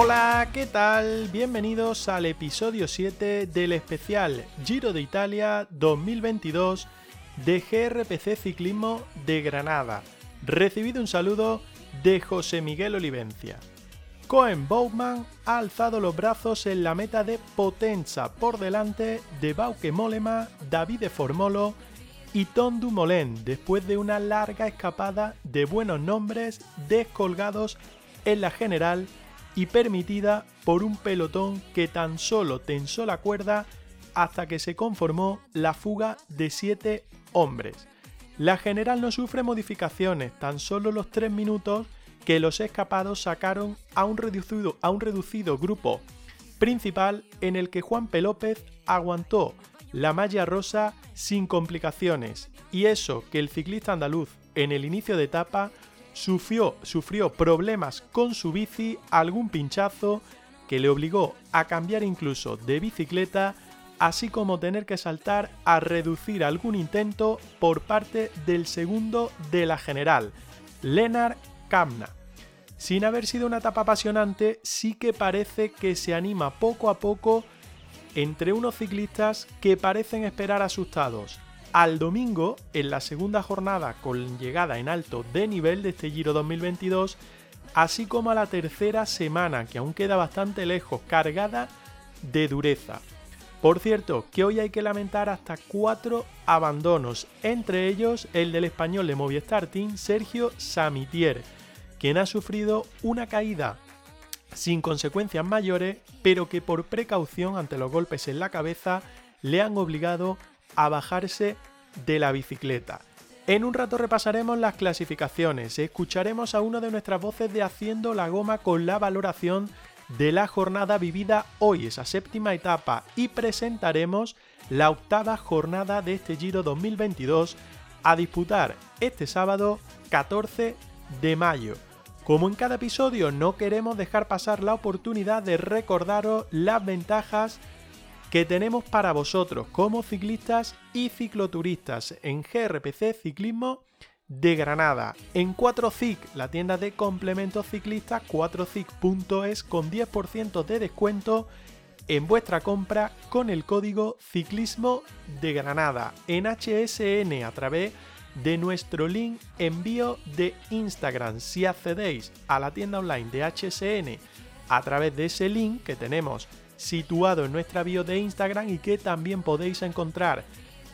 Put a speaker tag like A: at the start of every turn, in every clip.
A: Hola, ¿qué tal? Bienvenidos al episodio 7 del especial Giro de Italia 2022 de GRPC Ciclismo de Granada. Recibido un saludo de José Miguel Olivencia. Cohen Bowman ha alzado los brazos en la meta de Potenza por delante de Bauke Mollema, Davide Formolo y Tom Dumoulin después de una larga escapada de buenos nombres descolgados en la general y permitida por un pelotón que tan solo tensó la cuerda hasta que se conformó la fuga de siete hombres. La general no sufre modificaciones, tan solo los tres minutos que los escapados sacaron a un reducido, a un reducido grupo principal en el que Juan P. López aguantó la malla rosa sin complicaciones y eso que el ciclista andaluz en el inicio de etapa sufrió, sufrió problemas con su bici, algún pinchazo que le obligó a cambiar incluso de bicicleta, así como tener que saltar a reducir algún intento por parte del segundo de la general, Lennart Kamna. Sin haber sido una etapa apasionante, sí que parece que se anima poco a poco entre unos ciclistas que parecen esperar asustados. Al domingo, en la segunda jornada con llegada en alto de nivel de este Giro 2022, así como a la tercera semana, que aún queda bastante lejos, cargada de dureza. Por cierto, que hoy hay que lamentar hasta cuatro abandonos, entre ellos el del español de Movistar Team Sergio Samitier, quien ha sufrido una caída sin consecuencias mayores, pero que por precaución ante los golpes en la cabeza le han obligado a bajarse de la bicicleta. En un rato repasaremos las clasificaciones, escucharemos a una de nuestras voces de Haciendo la Goma con la valoración de la jornada vivida hoy, esa séptima etapa, y presentaremos la octava jornada de este Giro 2022 a disputar este sábado 14 de mayo. Como en cada episodio no queremos dejar pasar la oportunidad de recordaros las ventajas que tenemos para vosotros como ciclistas y cicloturistas en GRPC Ciclismo de Granada. En 4CIC, la tienda de complementos ciclistas 4CIC.es con 10% de descuento en vuestra compra con el código ciclismo de Granada en HSN a través de nuestro link envío de Instagram. Si accedéis a la tienda online de HSN a través de ese link que tenemos situado en nuestra bio de Instagram y que también podéis encontrar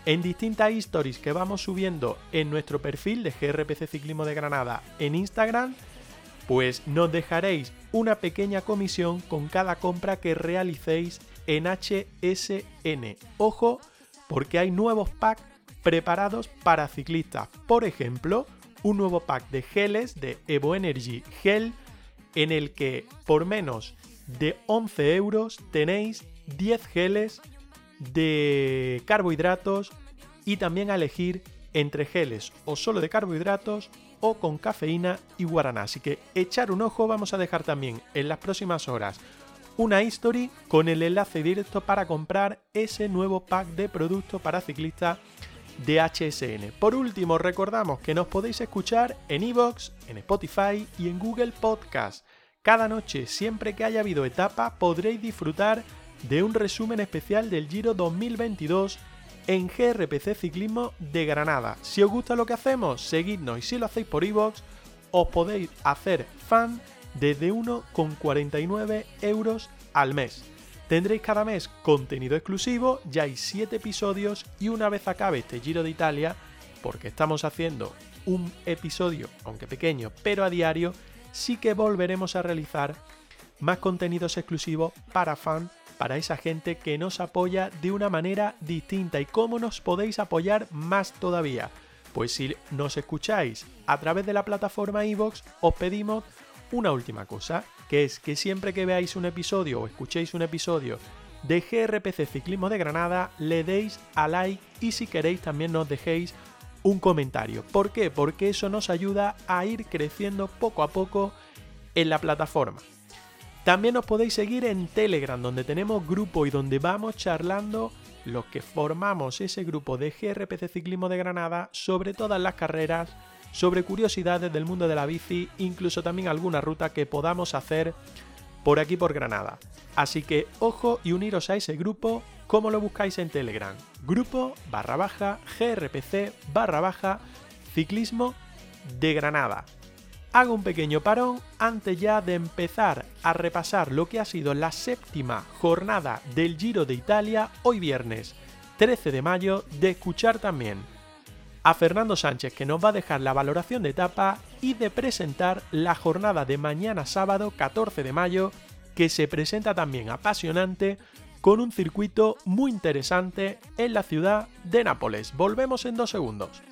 A: en distintas stories que vamos subiendo en nuestro perfil de GRPC Ciclismo de Granada en Instagram, pues nos dejaréis una pequeña comisión con cada compra que realicéis en HSN. Ojo, porque hay nuevos packs preparados para ciclistas. Por ejemplo, un nuevo pack de geles de Evo Energy Gel en el que por menos de 11 euros tenéis 10 geles de carbohidratos y también a elegir entre geles o solo de carbohidratos o con cafeína y guaraná. Así que echar un ojo, vamos a dejar también en las próximas horas una history con el enlace directo para comprar ese nuevo pack de productos para ciclistas de HSN. Por último, recordamos que nos podéis escuchar en iVoox, en Spotify y en Google Podcast. Cada noche, siempre que haya habido etapa, podréis disfrutar de un resumen especial del Giro 2022 en GRPC Ciclismo de Granada. Si os gusta lo que hacemos, seguidnos y si lo hacéis por iVoox, os podéis hacer fan desde 1,49 euros al mes. Tendréis cada mes contenido exclusivo, ya hay 7 episodios y una vez acabe este Giro de Italia, porque estamos haciendo un episodio, aunque pequeño, pero a diario, sí que volveremos a realizar más contenidos exclusivos para fan, para esa gente que nos apoya de una manera distinta. ¿Y cómo nos podéis apoyar más todavía? Pues si nos escucháis a través de la plataforma iVoox, os pedimos una última cosa, que es que siempre que veáis un episodio o escuchéis un episodio de GRPC Ciclismo de Granada, le deis a like y si queréis también nos dejéis un comentario. ¿Por qué? Porque eso nos ayuda a ir creciendo poco a poco en la plataforma. También os podéis seguir en Telegram, donde tenemos grupo y donde vamos charlando los que formamos ese grupo de GRPC Ciclismo de Granada sobre todas las carreras, sobre curiosidades del mundo de la bici, incluso también alguna ruta que podamos hacer por aquí por Granada. Así que ojo y uniros a ese grupo, como lo buscáis en Telegram. Grupo barra baja GRPC barra baja ciclismo de Granada. Hago un pequeño parón antes ya de empezar a repasar lo que ha sido la séptima jornada del Giro de Italia hoy viernes 13 de mayo, de escuchar también a Fernando Sánchez que nos va a dejar la valoración de etapa y de presentar la jornada de mañana sábado 14 de mayo que se presenta también apasionante con un circuito muy interesante en la ciudad de Nápoles. Volvemos en dos segundos.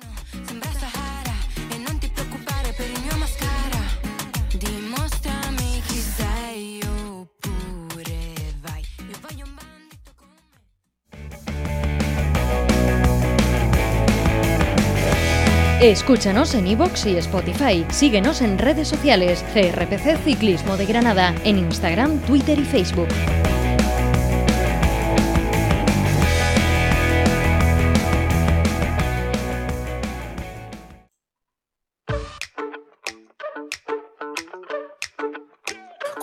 B: Escúchanos en iVoox y Spotify. Síguenos en redes sociales. GRPC Ciclismo de Granada. En Instagram, Twitter y Facebook.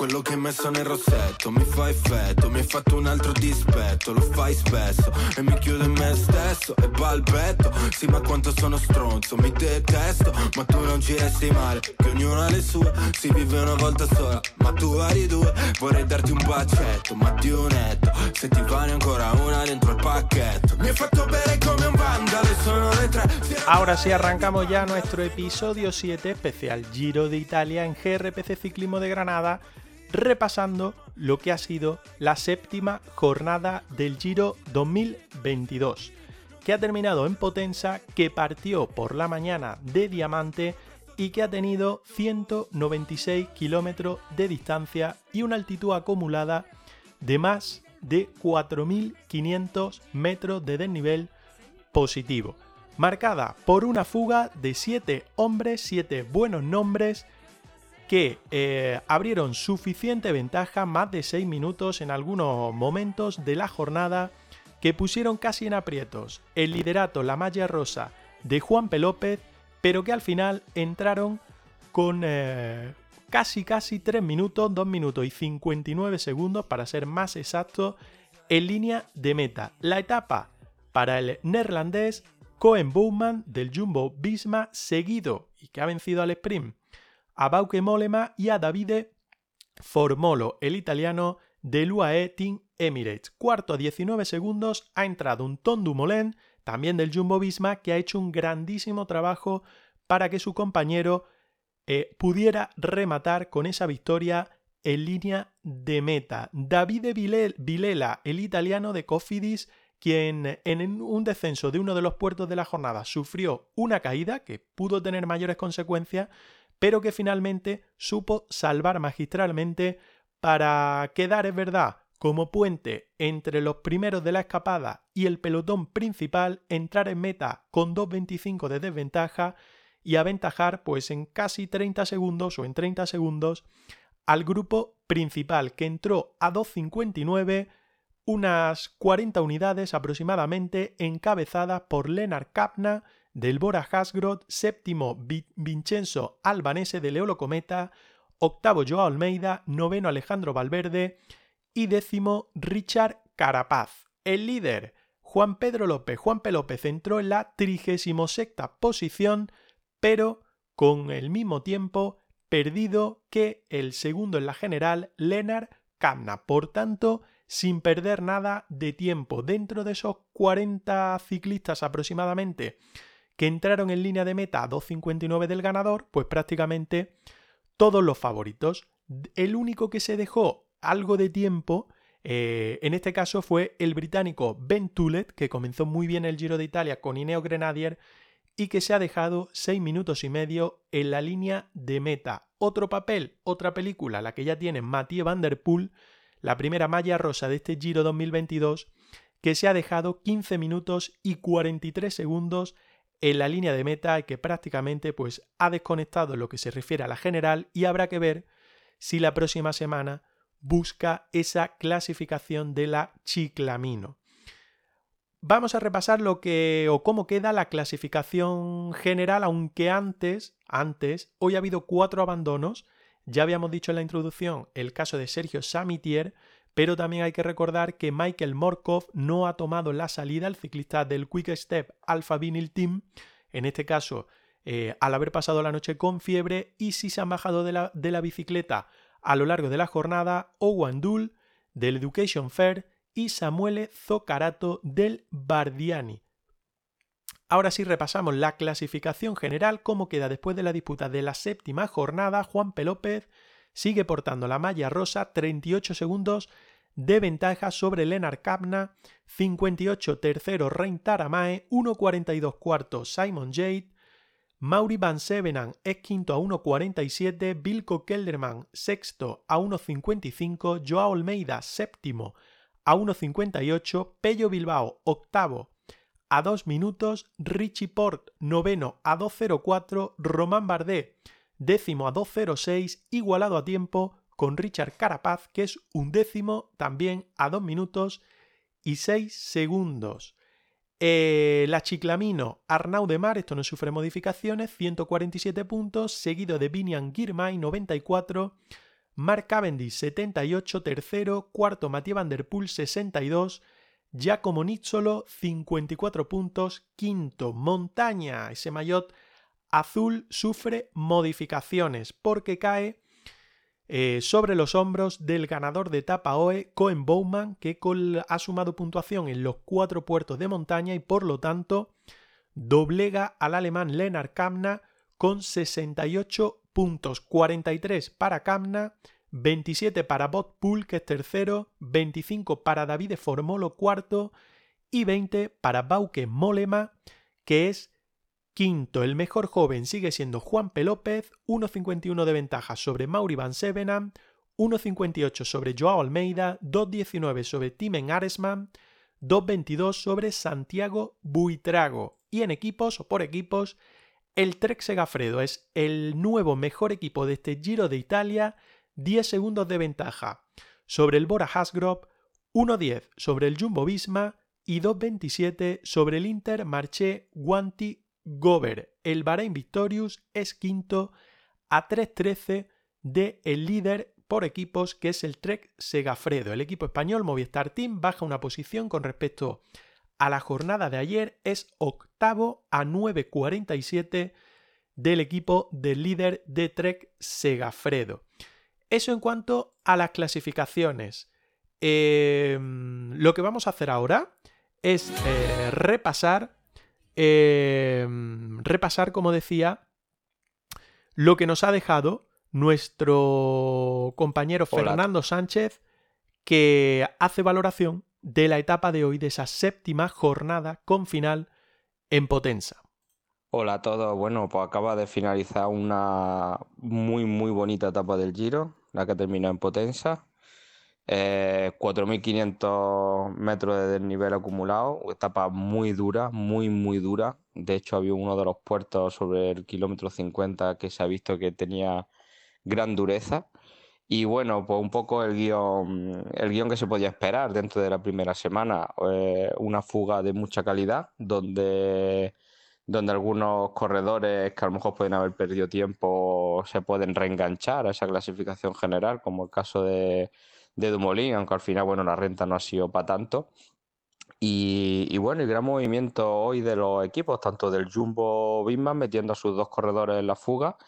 C: Quello che hai messo nel rossetto. Mi fa effetto Mi hai fatto un altro dispetto, lo fai spesso E mi chiudo in me stesso. E balbetto Sì ma quanto sono stronzo, mi detesto Ma tu non ci resti male, che ognuno ha le sue Si vive una volta sola, ma tu hai due Vorrei darti un bacetto, ma di un netto Se ti vale ancora una dentro il pacchetto. Mi hai fatto bere come un vandale, sono le tre.
A: Ahora sí arrancamos ya nuestro episodio 7 especial Giro de Italia en GRPC Ciclismo de Granada repasando lo que ha sido la séptima jornada del Giro 2022, que ha terminado en Potenza, que partió por la mañana de Diamante y que ha tenido 196 kilómetros de distancia y una altitud acumulada de más de 4.500 metros de desnivel positivo, marcada por una fuga de 7 hombres, 7 buenos nombres, que eh, abrieron suficiente ventaja, más de 6 minutos en algunos momentos de la jornada, que pusieron casi en aprietos el liderato, la malla rosa de Juan Pelópez, pero que al final entraron con eh, casi casi 3 minutos, 2 minutos y 59 segundos para ser más exacto en línea de meta. La etapa para el neerlandés Cohen Bowman del Jumbo Visma seguido y que ha vencido al sprint a Bauke Molema y a Davide Formolo, el italiano del UAE Team Emirates. Cuarto a 19 segundos ha entrado un Tondu Molen, también del Jumbo Visma, que ha hecho un grandísimo trabajo para que su compañero eh, pudiera rematar con esa victoria en línea de meta. Davide Vilela, el italiano de Cofidis, quien en un descenso de uno de los puertos de la jornada sufrió una caída que pudo tener mayores consecuencias, pero que finalmente supo salvar magistralmente para quedar, es verdad, como puente entre los primeros de la escapada y el pelotón principal, entrar en meta con 2.25 de desventaja y aventajar pues en casi 30 segundos o en 30 segundos al grupo principal que entró a 2.59 unas 40 unidades aproximadamente encabezadas por Lennart Kapna del Bora Hasgrod, séptimo Vincenzo Albanese de Leolo Cometa, octavo Joao Almeida, noveno Alejandro Valverde y décimo Richard Carapaz. El líder, Juan Pedro López. Juan P. López entró en la 36 posición, pero con el mismo tiempo perdido que el segundo en la general, Lennart Kamna. Por tanto, sin perder nada de tiempo dentro de esos 40 ciclistas aproximadamente que entraron en línea de meta a 2.59 del ganador, pues prácticamente todos los favoritos. El único que se dejó algo de tiempo, eh, en este caso fue el británico Ben Tulet, que comenzó muy bien el Giro de Italia con Ineo Grenadier y que se ha dejado 6 minutos y medio en la línea de meta. Otro papel, otra película, la que ya tiene Mathieu Van Der Poel, la primera malla rosa de este Giro 2022, que se ha dejado 15 minutos y 43 segundos en la línea de meta que prácticamente pues ha desconectado lo que se refiere a la general y habrá que ver si la próxima semana busca esa clasificación de la chiclamino. Vamos a repasar lo que o cómo queda la clasificación general, aunque antes, antes, hoy ha habido cuatro abandonos. Ya habíamos dicho en la introducción el caso de Sergio Samitier, pero también hay que recordar que Michael Morkov no ha tomado la salida, el ciclista del Quick Step Alpha Vinyl Team, en este caso eh, al haber pasado la noche con fiebre, y si se han bajado de la, de la bicicleta a lo largo de la jornada, Owen Dull del Education Fair y Samuele Zoccarato del Bardiani. Ahora sí repasamos la clasificación general, cómo queda después de la disputa de la séptima jornada. Juan Pelópez sigue portando la malla rosa, 38 segundos de ventaja sobre Leonard Kapna, 58 tercero Rein Taramae, 1.42 cuarto Simon Jade, Mauri Van Sevenan es quinto a 1.47, Vilko Kelderman sexto a 1.55, Joao Almeida séptimo a 1.58, Pello Bilbao octavo a 2 minutos, Richie Port noveno a 2.04, Román Bardet décimo a 2.06, igualado a tiempo con Richard Carapaz, que es un décimo también a 2 minutos y 6 segundos. Eh, la Chiclamino, Arnau de Mar, esto no sufre modificaciones, 147 puntos, seguido de Vinian Girmay, 94, Mark Cavendish, 78, tercero, cuarto Mathieu Van Der Poel, 62, Giacomo Nizzolo, 54 puntos, quinto Montaña, ese maillot azul sufre modificaciones porque cae eh, sobre los hombros del ganador de etapa OE, Cohen Bowman, que ha sumado puntuación en los cuatro puertos de montaña y por lo tanto doblega al alemán Lennart Kamna con 68 puntos, 43 para Kamna, 27 para Bot Pool, que es tercero, 25 para Davide Formolo, cuarto, y 20 para Bauke Molema, que es quinto. El mejor joven sigue siendo Juan P. López, 1.51 de ventaja sobre Mauri Van Sevenam, 1.58 sobre Joao Almeida, 2.19 sobre Timen Aresman, 2.22 sobre Santiago Buitrago. Y en equipos o por equipos, el Trek Segafredo es el nuevo mejor equipo de este Giro de Italia 10 segundos de ventaja sobre el Bora Hasgrove, 1.10 sobre el Jumbo Visma y 2.27 sobre el Inter Marché Guanti Gover. El Bahrain Victorious es quinto a 3.13 de el líder por equipos que es el Trek Segafredo. El equipo español Movistar Team baja una posición con respecto a la jornada de ayer, es octavo a 9.47 del equipo del líder de Trek Segafredo. Eso en cuanto a las clasificaciones. Em, lo que vamos a hacer ahora es eh, repasar, em, repasar, como decía, lo que nos ha dejado nuestro compañero Fernando Sánchez, que hace valoración de la etapa de hoy, de esa séptima jornada con final en Potenza.
D: Hola a todos, bueno, pues acaba de finalizar una muy muy bonita etapa del Giro, la que terminó en Potenza. 4.500 eh, metros de desnivel acumulado, etapa muy dura, muy, muy dura. De hecho, había uno de los puertos sobre el kilómetro 50 que se ha visto que tenía gran dureza. Y bueno, pues un poco el guion, el guion que se podía esperar dentro de la primera semana. Eh, una fuga de mucha calidad, donde donde algunos corredores que a lo mejor pueden haber perdido tiempo se pueden reenganchar a esa clasificación general, como el caso de, de Dumoulin, aunque al final, bueno, la renta no ha sido para tanto. Y, bueno, el gran movimiento hoy de los equipos, tanto del Jumbo Visma metiendo a sus dos corredores en la fuga,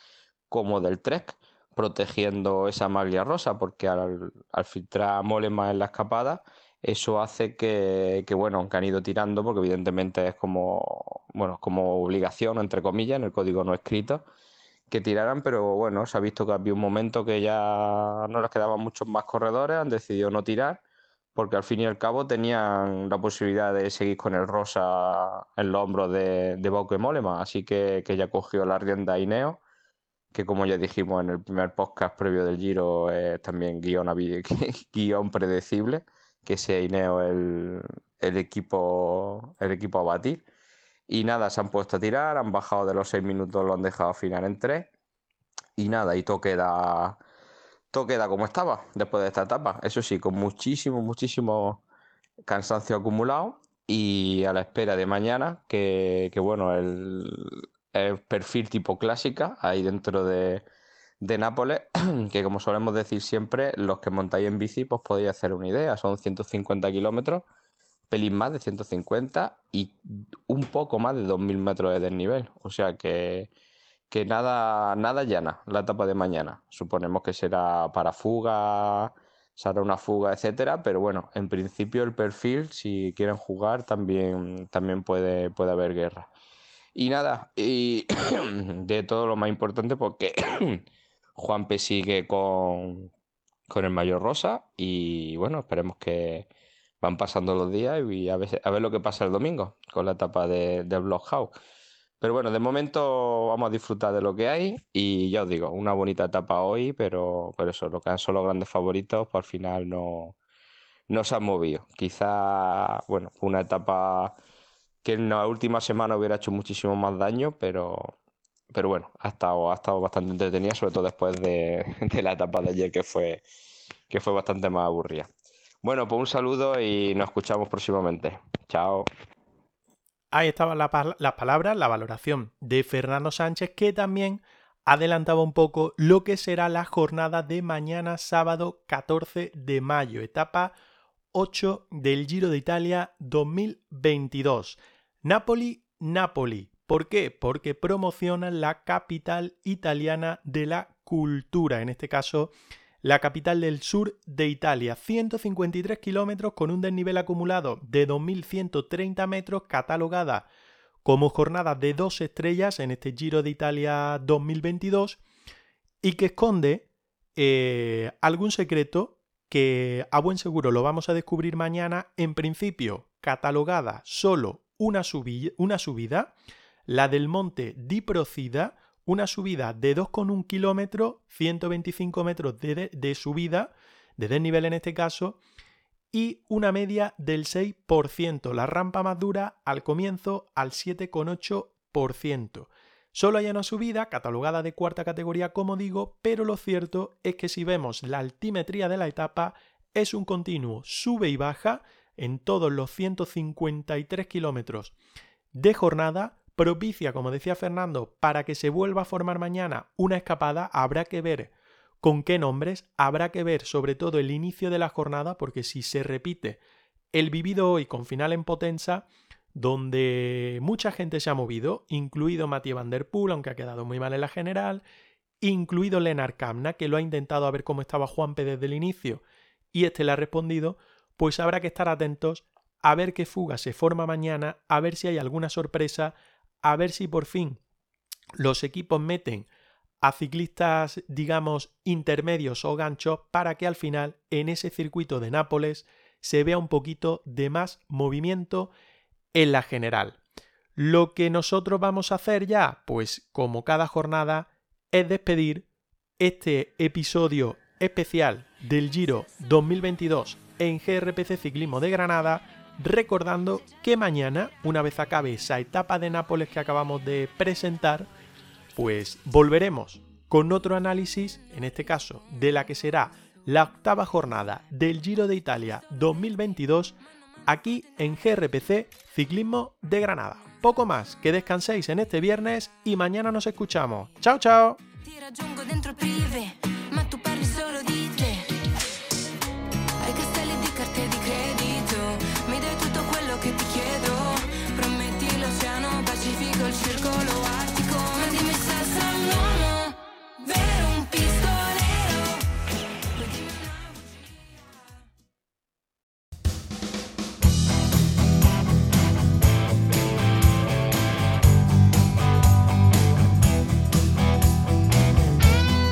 D: como del Trek protegiendo esa maglia rosa, porque al, filtrar Molema en la escapada, Eso hace que, que, bueno, que han ido tirando, porque evidentemente es como, bueno, como obligación, entre comillas, en el código no escrito, que tiraran, pero bueno, se ha visto que había un momento que ya no les quedaban muchos más corredores, han decidido no tirar, porque al fin y al cabo tenían la posibilidad de seguir con el rosa en los hombros de, de Bauke Mollema, así que, que ya cogió la rienda Ineo que como ya dijimos en el primer podcast previo del Giro, es también guion, predecible, que sea Ineo el, equipo, el equipo a batir. Y nada, se han puesto a tirar, han bajado de los seis minutos, lo han dejado al final en tres. Y nada, y todo queda, todo queda como estaba después de esta etapa. Eso sí, con muchísimo, muchísimo cansancio acumulado y a la espera de mañana, que, que bueno, el, el perfil tipo clásica ahí dentro de, de Nápoles, que como solemos decir siempre, los que montáis en bici, pues podéis hacer una idea, son 150 kilómetros, pelín más de 150 y un poco más de 2.000 metros de desnivel, o sea que, que nada, nada llana la etapa de mañana, suponemos que será para fuga, será una fuga, etcétera, pero bueno, en principio el perfil, si quieren jugar, también, también puede, puede haber guerra. Y nada, y de todo lo más importante porque Juanpe sigue con, con el mayor rosa y bueno, esperemos que van pasando los días y a ver, a ver lo que pasa el domingo con la etapa de, del Blockhouse. Pero bueno, de momento vamos a disfrutar de lo que hay y ya os digo, una bonita etapa hoy, pero, pero eso, lo que han son los grandes favoritos, pues al final no, no se han movido. Quizá, bueno, una etapa que en la última semana hubiera hecho muchísimo más daño, pero, pero bueno, ha estado, ha estado bastante entretenida, sobre todo después de, la etapa de ayer que fue, que fue bastante más aburrida. Bueno, pues un saludo y nos escuchamos próximamente. Chao.
A: Ahí estaban las palabras, la valoración de Fernando Sánchez, que también adelantaba un poco lo que será la jornada de mañana sábado 14 de mayo, etapa 8 del Giro de Italia 2022. Napoli, Napoli. ¿Por qué? Porque promocionan la capital italiana de la cultura, en este caso la capital del sur de Italia. 153 kilómetros con un desnivel acumulado de 2.130 metros, catalogada como jornada de dos estrellas en este Giro de Italia 2022 y que esconde eh, algún secreto que a buen seguro lo vamos a descubrir mañana. En principio, catalogada solo una, una subida, la del monte Diprocida, una subida de 2,1 kilómetros, 125 metros de, de subida, de desnivel en este caso, y una media del 6%. La rampa más dura al comienzo al 7,8%. Solo hay una subida catalogada de cuarta categoría, como digo, pero lo cierto es que si vemos la altimetría de la etapa, es un continuo sube y baja en todos los 153 kilómetros de jornada, propicia, como decía Fernando, para que se vuelva a formar mañana una escapada, habrá que ver con qué nombres, habrá que ver sobre todo el inicio de la jornada, porque si se repite el vivido hoy con final en Potenza, donde mucha gente se ha movido, incluido Mathieu Van Der Poel, aunque ha quedado muy mal en la general, incluido Lennart Kamna, que lo ha intentado a ver cómo estaba Juanpe desde el inicio y este le ha respondido, pues habrá que estar atentos a ver qué fuga se forma mañana, a ver si hay alguna sorpresa, a ver si por fin los equipos meten a ciclistas, digamos, intermedios o ganchos para que al final en ese circuito de Nápoles se vea un poquito de más movimiento en la general. Lo que nosotros vamos a hacer ya, pues como cada jornada, es despedir este episodio especial del Giro 2022 en GRPC Ciclismo de Granada, recordando que mañana, una vez acabe esa etapa de Nápoles que acabamos de presentar, pues volveremos con otro análisis, en este caso de la que será la octava jornada del Giro de Italia 2022, aquí en GRPC Ciclismo de Granada. Poco más, que descanséis en este viernes y mañana nos escuchamos. Chao, chao.